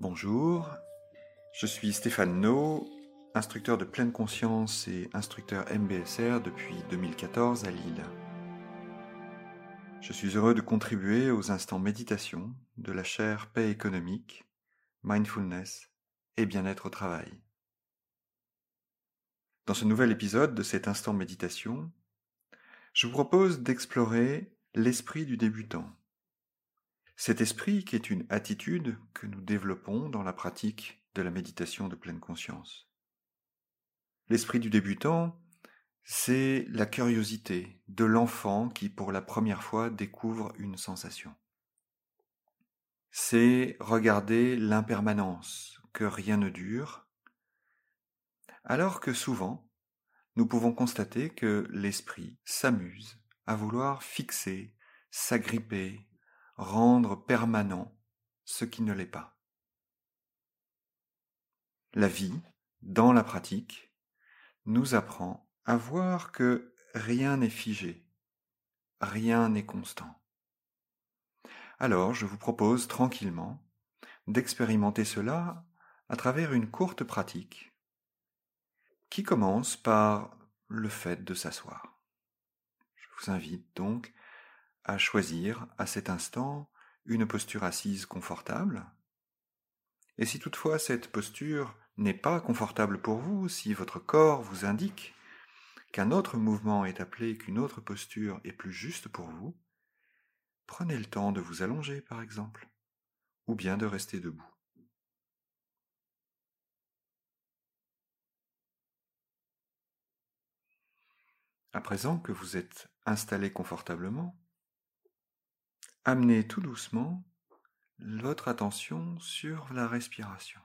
Bonjour, je suis Stéphane No, instructeur de pleine conscience et instructeur MBSR depuis 2014 à Lille. Je suis heureux de contribuer aux instants méditation de la chaire paix économique, mindfulness et bien-être au travail. Dans ce nouvel épisode de cet instant méditation, je vous propose d'explorer l'esprit du débutant. Cet esprit qui est une attitude que nous développons dans la pratique de la méditation de pleine conscience. L'esprit du débutant, c'est la curiosité de l'enfant qui pour la première fois découvre une sensation. C'est regarder l'impermanence, que rien ne dure, alors que souvent, nous pouvons constater que l'esprit s'amuse à vouloir fixer, s'agripper, rendre permanent ce qui ne l'est pas. La vie, dans la pratique, nous apprend à voir que rien n'est figé, rien n'est constant. Alors je vous propose tranquillement d'expérimenter cela à travers une courte pratique qui commence par le fait de s'asseoir. Je vous invite donc à choisir à cet instant une posture assise confortable. Et si toutefois cette posture n'est pas confortable pour vous, si votre corps vous indique qu'un autre mouvement est appelé, qu'une autre posture est plus juste pour vous, prenez le temps de vous allonger par exemple, ou bien de rester debout. À présent que vous êtes installé confortablement, Amenez tout doucement votre attention sur la respiration.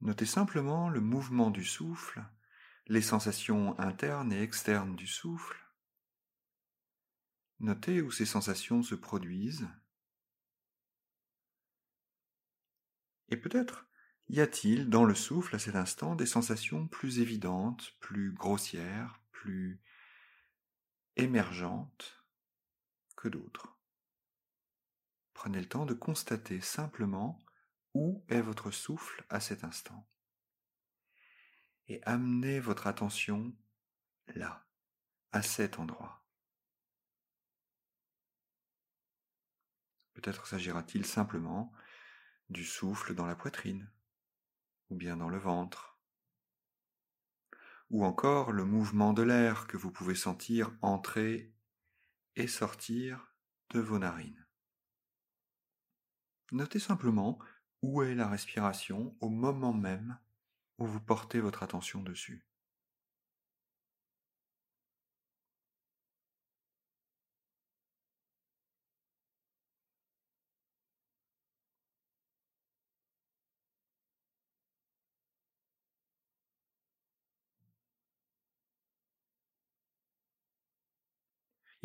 Notez simplement le mouvement du souffle, les sensations internes et externes du souffle. Notez où ces sensations se produisent. Et peut-être y a-t-il dans le souffle à cet instant des sensations plus évidentes, plus grossières, plus émergentes que d'autres. Prenez le temps de constater simplement où est votre souffle à cet instant. Et amenez votre attention là, à cet endroit. Peut-être s'agira-t-il simplement du souffle dans la poitrine, ou bien dans le ventre, ou encore le mouvement de l'air que vous pouvez sentir entrer et sortir de vos narines. Notez simplement où est la respiration au moment même où vous portez votre attention dessus.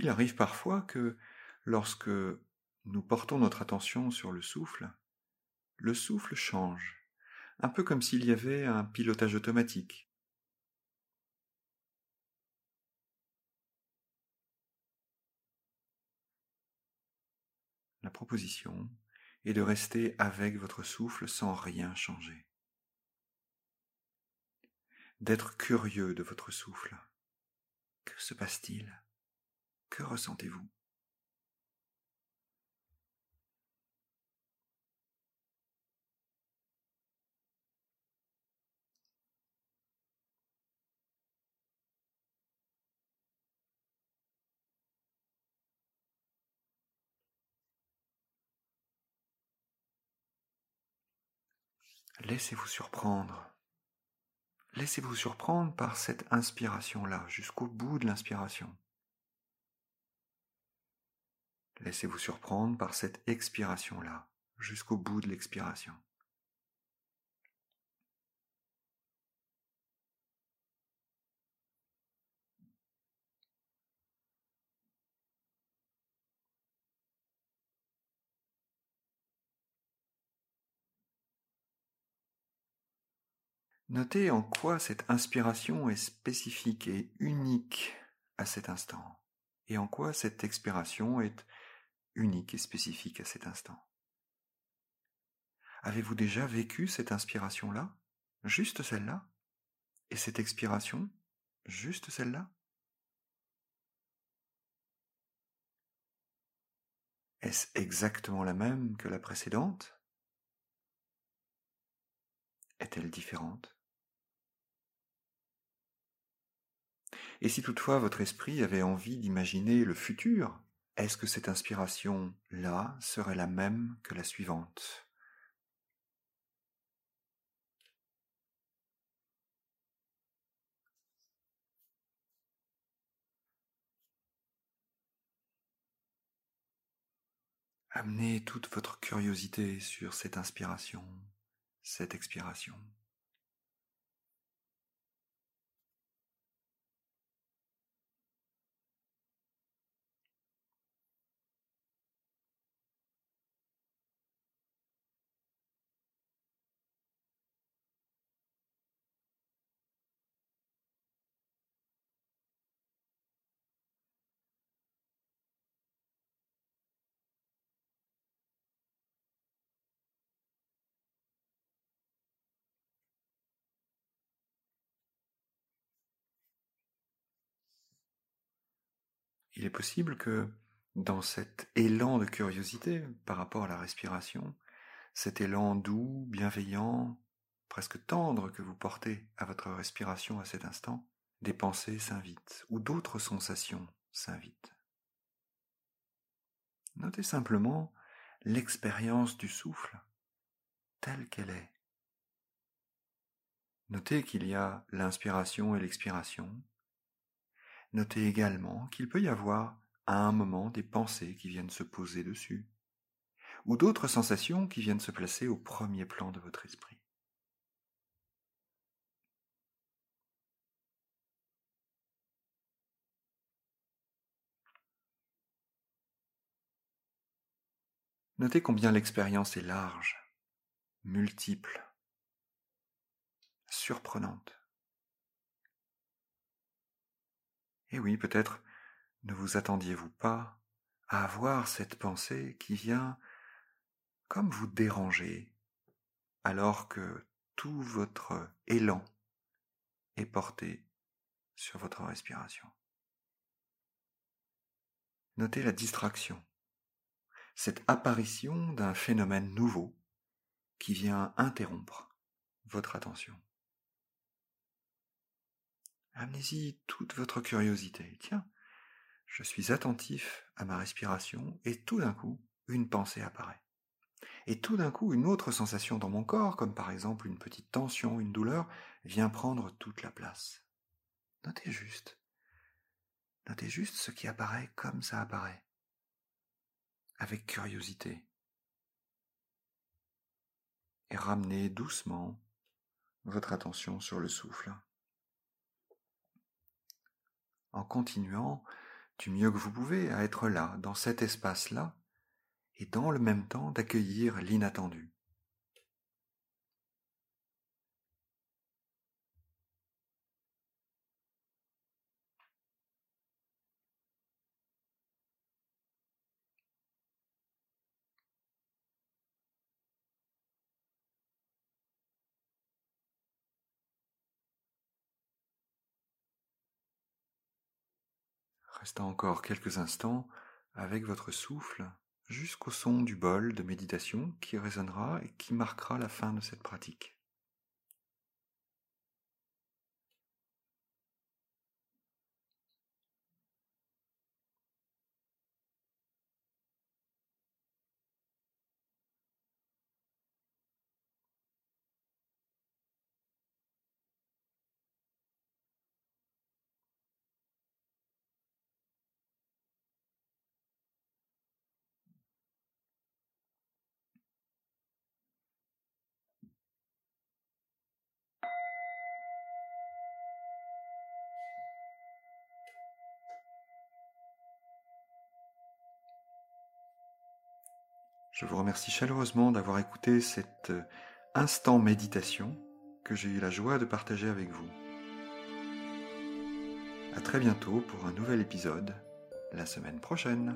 Il arrive parfois que lorsque nous portons notre attention sur le souffle, le souffle change, un peu comme s'il y avait un pilotage automatique. La proposition est de rester avec votre souffle sans rien changer. D'être curieux de votre souffle. Que se passe-t-il? Que ressentez-vous? Laissez-vous surprendre. Laissez-vous surprendre par cette inspiration-là, jusqu'au bout de l'inspiration. Laissez-vous surprendre par cette expiration-là, jusqu'au bout de l'expiration. Notez en quoi cette inspiration est spécifique et unique à cet instant, et en quoi cette expiration est unique et spécifique à cet instant. Avez-vous déjà vécu cette inspiration-là? Juste celle-là? Et cette expiration? Juste celle-là? Est-ce exactement la même que la précédente? Est-elle différente? Et si toutefois votre esprit avait envie d'imaginer le futur, est-ce que cette inspiration-là serait la même que la suivante? Amenez toute votre curiosité sur cette inspiration, cette expiration. Il est possible que dans cet élan de curiosité par rapport à la respiration, cet élan doux, bienveillant, presque tendre que vous portez à votre respiration à cet instant, des pensées s'invitent ou d'autres sensations s'invitent. Notez simplement l'expérience du souffle telle qu'elle est. Notez qu'il y a l'inspiration et l'expiration, Notez également qu'il peut y avoir à un moment des pensées qui viennent se poser dessus, ou d'autres sensations qui viennent se placer au premier plan de votre esprit. Notez combien l'expérience est large, multiple, surprenante. Et oui, peut-être ne vous attendiez-vous pas à avoir cette pensée qui vient comme vous déranger, alors que tout votre élan est porté sur votre respiration. Notez la distraction, cette apparition d'un phénomène nouveau qui vient interrompre votre attention. Amenez-y toute votre curiosité. Tiens, je suis attentif à ma respiration et tout d'un coup, une pensée apparaît. Et tout d'un coup, une autre sensation dans mon corps, comme par exemple une petite tension, une douleur, vient prendre toute la place. Notez juste. Notez juste ce qui apparaît comme ça apparaît. Avec curiosité. Et ramenez doucement votre attention sur le souffle en continuant du mieux que vous pouvez à être là, dans cet espace-là, et dans le même temps d'accueillir l'inattendu. Restez encore quelques instants avec votre souffle jusqu'au son du bol de méditation qui résonnera et qui marquera la fin de cette pratique. Je vous remercie chaleureusement d'avoir écouté cet euh, instant méditation que j'ai eu la joie de partager avec vous. À très bientôt pour un nouvel épisode la semaine prochaine.